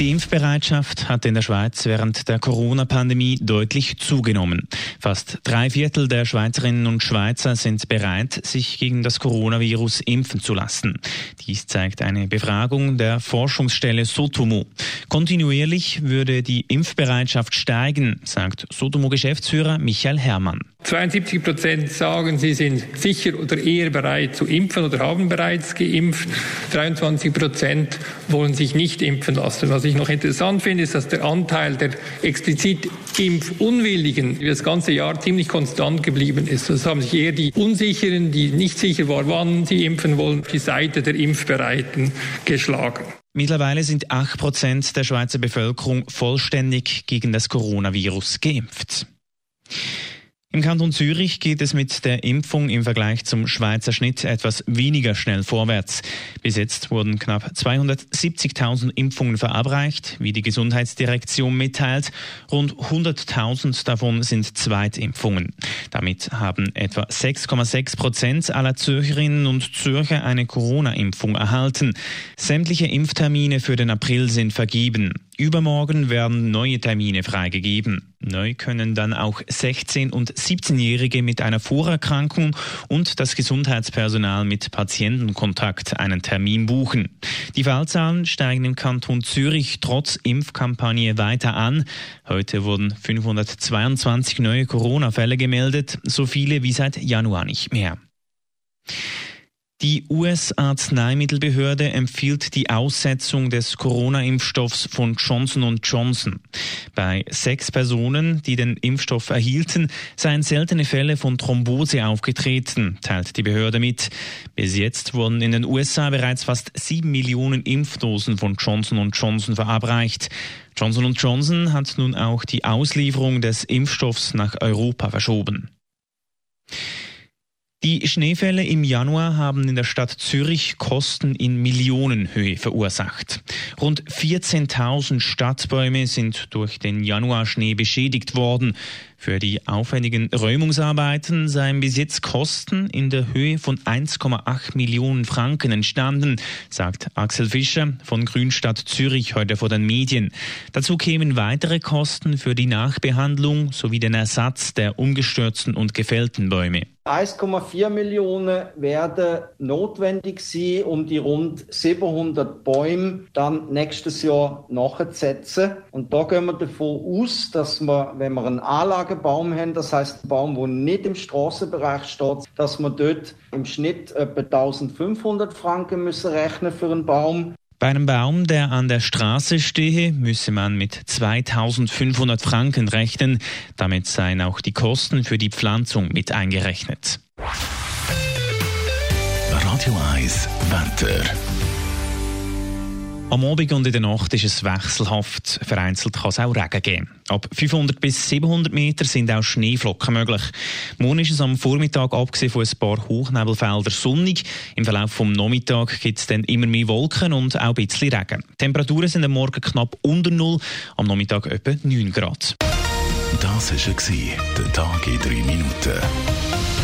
Die Impfbereitschaft hat in der Schweiz während der Corona-Pandemie deutlich zugenommen. Fast drei Viertel der Schweizerinnen und Schweizer sind bereit, sich gegen das Coronavirus impfen zu lassen. Dies zeigt eine Befragung der Forschungsstelle Sotomo. Kontinuierlich würde die Impfbereitschaft steigen, sagt Sotomo-Geschäftsführer Michael Herrmann. 72 Prozent sagen, sie sind sicher oder eher bereit zu impfen oder haben bereits geimpft. 23 Prozent wollen sich nicht impfen lassen. Was ich noch interessant finde, ist, dass der Anteil der explizit Impfunwilligen das ganze Jahr ziemlich konstant geblieben ist. Es haben sich eher die Unsicheren, die nicht sicher waren, wann sie impfen wollen, auf die Seite der Impfbereiten geschlagen. Mittlerweile sind 8 Prozent der Schweizer Bevölkerung vollständig gegen das Coronavirus geimpft. Im Kanton Zürich geht es mit der Impfung im Vergleich zum Schweizer Schnitt etwas weniger schnell vorwärts. Bis jetzt wurden knapp 270.000 Impfungen verabreicht, wie die Gesundheitsdirektion mitteilt. Rund 100.000 davon sind Zweitimpfungen. Damit haben etwa 6,6 Prozent aller Zürcherinnen und Zürcher eine Corona-Impfung erhalten. Sämtliche Impftermine für den April sind vergeben. Übermorgen werden neue Termine freigegeben. Neu können dann auch 16- und 17-Jährige mit einer Vorerkrankung und das Gesundheitspersonal mit Patientenkontakt einen Termin buchen. Die Fallzahlen steigen im Kanton Zürich trotz Impfkampagne weiter an. Heute wurden 522 neue Corona-Fälle gemeldet, so viele wie seit Januar nicht mehr. Die US-Arzneimittelbehörde empfiehlt die Aussetzung des Corona-Impfstoffs von Johnson Johnson. Bei sechs Personen, die den Impfstoff erhielten, seien seltene Fälle von Thrombose aufgetreten, teilt die Behörde mit. Bis jetzt wurden in den USA bereits fast sieben Millionen Impfdosen von Johnson Johnson verabreicht. Johnson Johnson hat nun auch die Auslieferung des Impfstoffs nach Europa verschoben. Die Schneefälle im Januar haben in der Stadt Zürich Kosten in Millionenhöhe verursacht. Rund 14.000 Stadtbäume sind durch den Januarschnee beschädigt worden. Für die aufwendigen Räumungsarbeiten seien bis jetzt Kosten in der Höhe von 1,8 Millionen Franken entstanden, sagt Axel Fischer von Grünstadt Zürich heute vor den Medien. Dazu kämen weitere Kosten für die Nachbehandlung sowie den Ersatz der umgestürzten und gefällten Bäume. 1,4 Millionen werden notwendig sein, um die rund 700 Bäume dann nächstes Jahr nachzusetzen. Und da gehen wir davon aus, dass wir, wenn wir eine Anlage Baum haben, das heißt ein Baum, der nicht im Straßenbereich steht, dass wir dort im Schnitt etwa 1500 Franken müssen rechnen für einen Baum. Bei einem Baum, der an der Straße stehe, müsse man mit 2500 Franken rechnen. Damit seien auch die Kosten für die Pflanzung mit eingerechnet. Radio 1 Wetter. Am Abend und in der Nacht ist es wechselhaft. Vereinzelt kann es auch Regen geben. Ab 500 bis 700 Meter sind auch Schneeflocken möglich. Morgen ist es am Vormittag, abgesehen von ein paar Hochnebelfelder, sonnig. Im Verlauf des Nachmittags gibt es dann immer mehr Wolken und auch ein bisschen Regen. Die Temperaturen sind am Morgen knapp unter Null, am Nachmittag etwa 9 Grad. Das war der Tag in 3 Minuten.